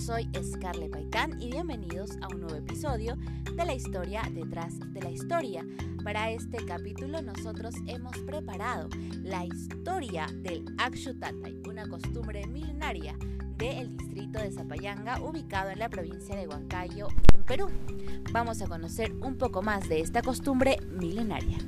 soy Scarlett Paitán y bienvenidos a un nuevo episodio de la historia detrás de la historia. Para este capítulo nosotros hemos preparado la historia del Akshutatay, una costumbre milenaria del distrito de Zapayanga ubicado en la provincia de Huancayo, en Perú. Vamos a conocer un poco más de esta costumbre milenaria.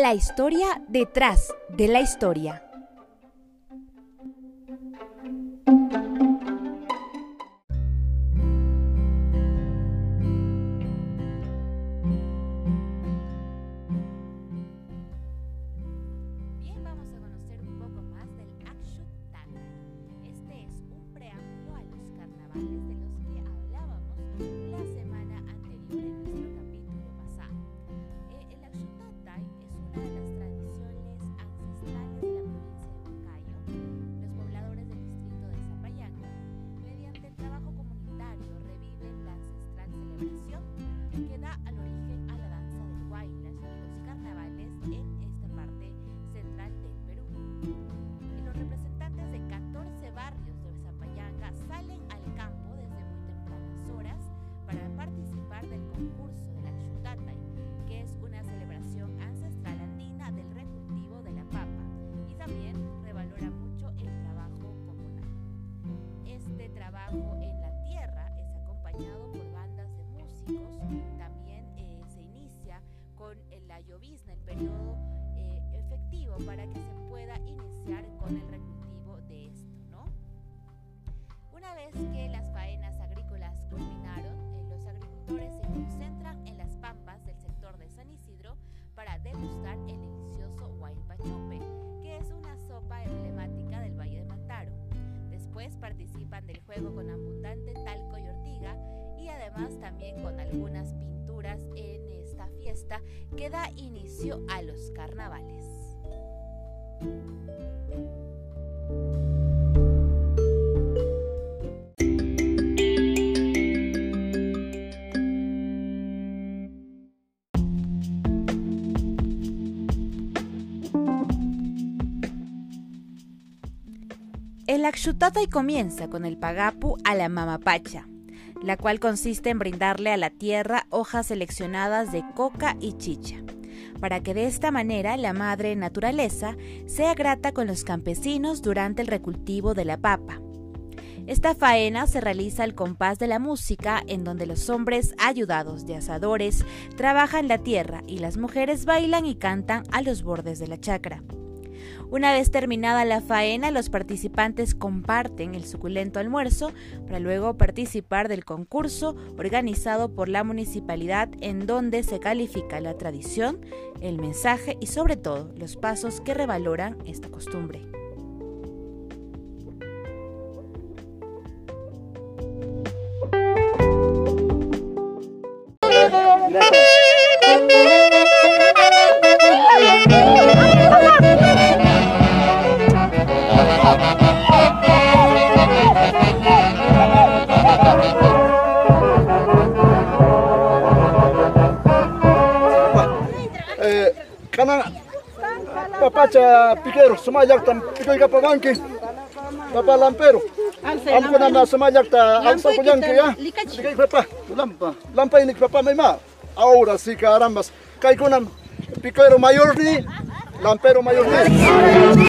La historia detrás de la historia. Bien, vamos a conocer un poco más del Akshutatay. Este es un preámbulo a los carnavales de vez que las faenas agrícolas culminaron, eh, los agricultores se concentran en las pampas del sector de San Isidro para degustar el delicioso huaypachupe, que es una sopa emblemática del Valle de Mantaro. Después participan del juego con abundante talco y ortiga y además también con algunas pinturas en esta fiesta que da inicio a los carnavales. El Akshutatay comienza con el pagapu a la mamapacha, la cual consiste en brindarle a la tierra hojas seleccionadas de coca y chicha, para que de esta manera la madre naturaleza sea grata con los campesinos durante el recultivo de la papa. Esta faena se realiza al compás de la música, en donde los hombres, ayudados de asadores, trabajan la tierra y las mujeres bailan y cantan a los bordes de la chacra. Una vez terminada la faena, los participantes comparten el suculento almuerzo para luego participar del concurso organizado por la municipalidad en donde se califica la tradición, el mensaje y sobre todo los pasos que revaloran esta costumbre. Kanan papacha piquero sumayak tam picoy kapabanki papa lampero. Am ko na sumayak ta ang sa kunyanki ya. Picoy papa lampa. Lampa ini papa may ma ahora sí carambas. Kay kunam piquero mayor ni. Lampero mayor ni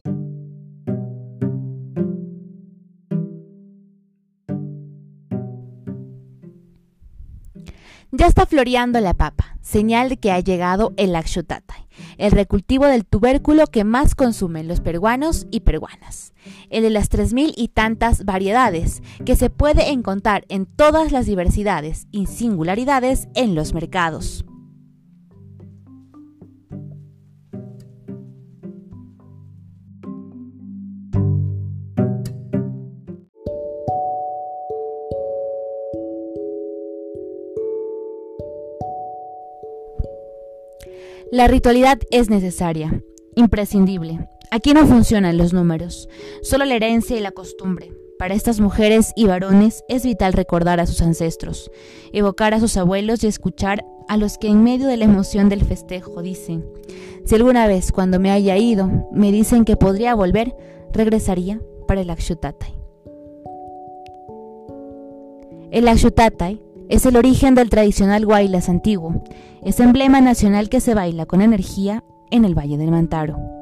Ya está floreando la papa, señal de que ha llegado el Akshutatay, el recultivo del tubérculo que más consumen los peruanos y peruanas, el de las tres mil y tantas variedades que se puede encontrar en todas las diversidades y singularidades en los mercados. La ritualidad es necesaria, imprescindible. Aquí no funcionan los números, solo la herencia y la costumbre. Para estas mujeres y varones es vital recordar a sus ancestros, evocar a sus abuelos y escuchar a los que en medio de la emoción del festejo dicen, si alguna vez cuando me haya ido me dicen que podría volver, regresaría para el Akshutatay. El Akshutatay es el origen del tradicional Guaylas antiguo, es emblema nacional que se baila con energía en el Valle del Mantaro.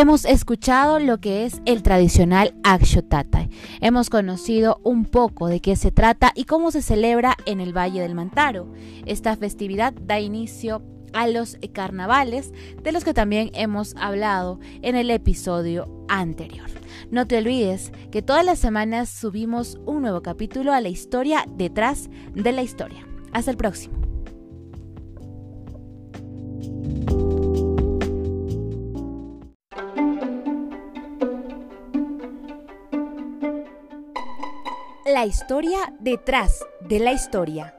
Hemos escuchado lo que es el tradicional Akshotatay. Hemos conocido un poco de qué se trata y cómo se celebra en el Valle del Mantaro. Esta festividad da inicio a los carnavales, de los que también hemos hablado en el episodio anterior. No te olvides que todas las semanas subimos un nuevo capítulo a la historia detrás de la historia. Hasta el próximo. La historia detrás de la historia.